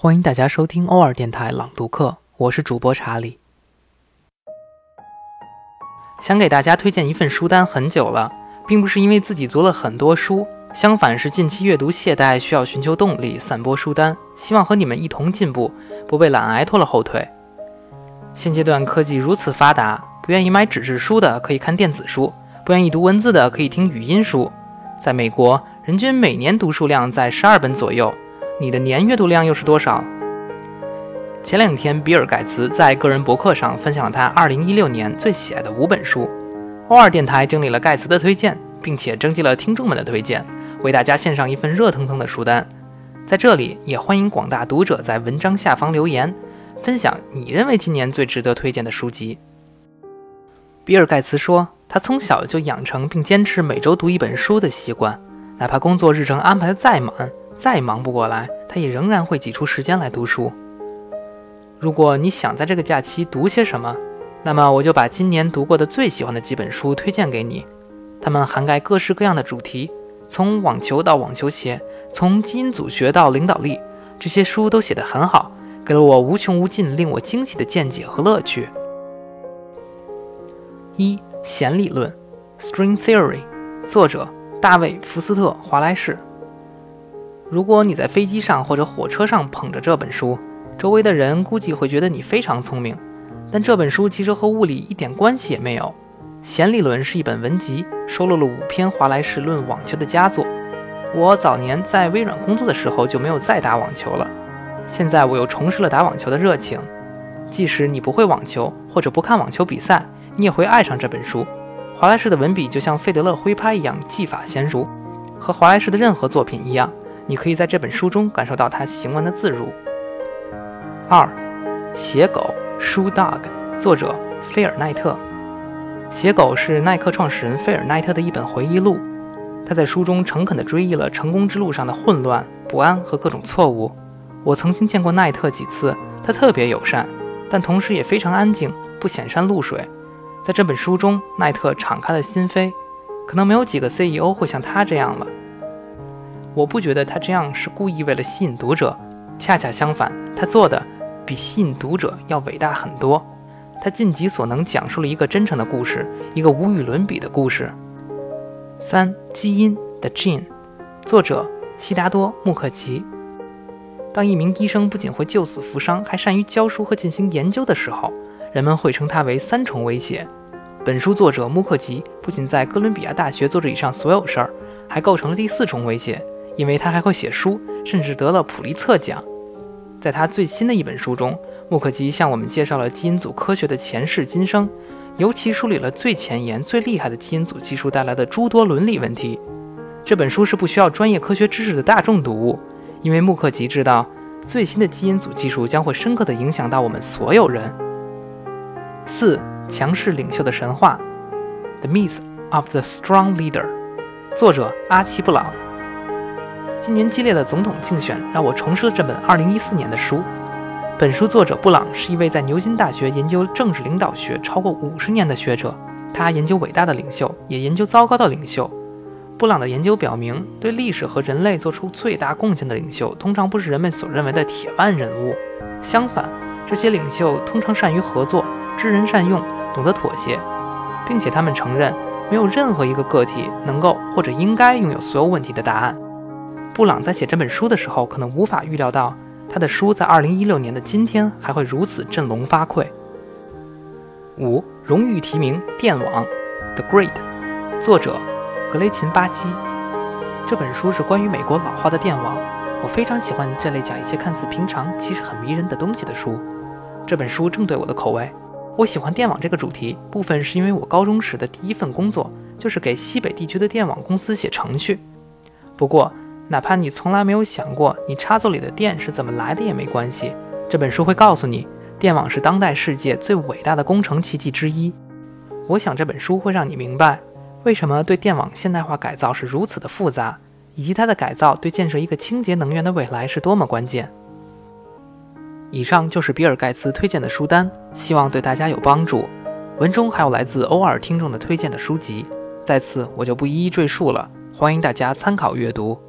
欢迎大家收听欧尔电台朗读课，我是主播查理。想给大家推荐一份书单很久了，并不是因为自己读了很多书，相反是近期阅读懈怠，需要寻求动力，散播书单，希望和你们一同进步，不被懒癌拖了后腿。现阶段科技如此发达，不愿意买纸质书的可以看电子书，不愿意读文字的可以听语音书。在美国，人均每年读书量在十二本左右。你的年阅读量又是多少？前两天，比尔·盖茨在个人博客上分享了他2016年最喜爱的五本书。欧尔电台整理了盖茨的推荐，并且征集了听众们的推荐，为大家献上一份热腾腾的书单。在这里，也欢迎广大读者在文章下方留言，分享你认为今年最值得推荐的书籍。比尔·盖茨说，他从小就养成并坚持每周读一本书的习惯，哪怕工作日程安排的再满。再忙不过来，他也仍然会挤出时间来读书。如果你想在这个假期读些什么，那么我就把今年读过的最喜欢的几本书推荐给你。它们涵盖各式各样的主题，从网球到网球鞋，从基因组学到领导力，这些书都写得很好，给了我无穷无尽、令我惊喜的见解和乐趣。一弦理论，String Theory，作者大卫·福斯特·华莱士。如果你在飞机上或者火车上捧着这本书，周围的人估计会觉得你非常聪明。但这本书其实和物理一点关系也没有。弦理论是一本文集，收录了五篇华莱士论网球的佳作。我早年在微软工作的时候就没有再打网球了，现在我又重拾了打网球的热情。即使你不会网球或者不看网球比赛，你也会爱上这本书。华莱士的文笔就像费德勒挥拍一样技法娴熟，和华莱士的任何作品一样。你可以在这本书中感受到他行文的自如。二，写狗 （Shoe Dog），作者菲尔奈特。写狗是耐克创始人菲尔奈特的一本回忆录。他在书中诚恳地追忆了成功之路上的混乱、不安和各种错误。我曾经见过奈特几次，他特别友善，但同时也非常安静，不显山露水。在这本书中，奈特敞开了心扉，可能没有几个 CEO 会像他这样了。我不觉得他这样是故意为了吸引读者，恰恰相反，他做的比吸引读者要伟大很多。他尽己所能讲述了一个真诚的故事，一个无与伦比的故事。三基因的 Gene，作者悉达多·穆克奇。当一名医生不仅会救死扶伤，还善于教书和进行研究的时候，人们会称他为三重威胁。本书作者穆克奇不仅在哥伦比亚大学做着以上所有事儿，还构成了第四重威胁。因为他还会写书，甚至得了普利策奖。在他最新的一本书中，穆克吉向我们介绍了基因组科学的前世今生，尤其梳理了最前沿、最厉害的基因组技术带来的诸多伦理问题。这本书是不需要专业科学知识的大众读物，因为穆克吉知道最新的基因组技术将会深刻地影响到我们所有人。四强势领袖的神话，《The Myth of the Strong Leader》，作者阿奇布朗。今年激烈的总统竞选让我重拾了这本2014年的书。本书作者布朗是一位在牛津大学研究政治领导学超过五十年的学者，他研究伟大的领袖，也研究糟糕的领袖。布朗的研究表明，对历史和人类做出最大贡献的领袖，通常不是人们所认为的铁腕人物。相反，这些领袖通常善于合作，知人善用，懂得妥协，并且他们承认，没有任何一个个体能够或者应该拥有所有问题的答案。布朗在写这本书的时候，可能无法预料到他的书在2016年的今天还会如此振聋发聩。五荣誉提名《电网》The Grid，作者格雷琴·巴基。这本书是关于美国老化的电网。我非常喜欢这类讲一些看似平常其实很迷人的东西的书。这本书正对我的口味。我喜欢电网这个主题，部分是因为我高中时的第一份工作就是给西北地区的电网公司写程序。不过，哪怕你从来没有想过你插座里的电是怎么来的也没关系，这本书会告诉你，电网是当代世界最伟大的工程奇迹之一。我想这本书会让你明白，为什么对电网现代化改造是如此的复杂，以及它的改造对建设一个清洁能源的未来是多么关键。以上就是比尔盖茨推荐的书单，希望对大家有帮助。文中还有来自欧尔听众的推荐的书籍，在此我就不一一赘述了，欢迎大家参考阅读。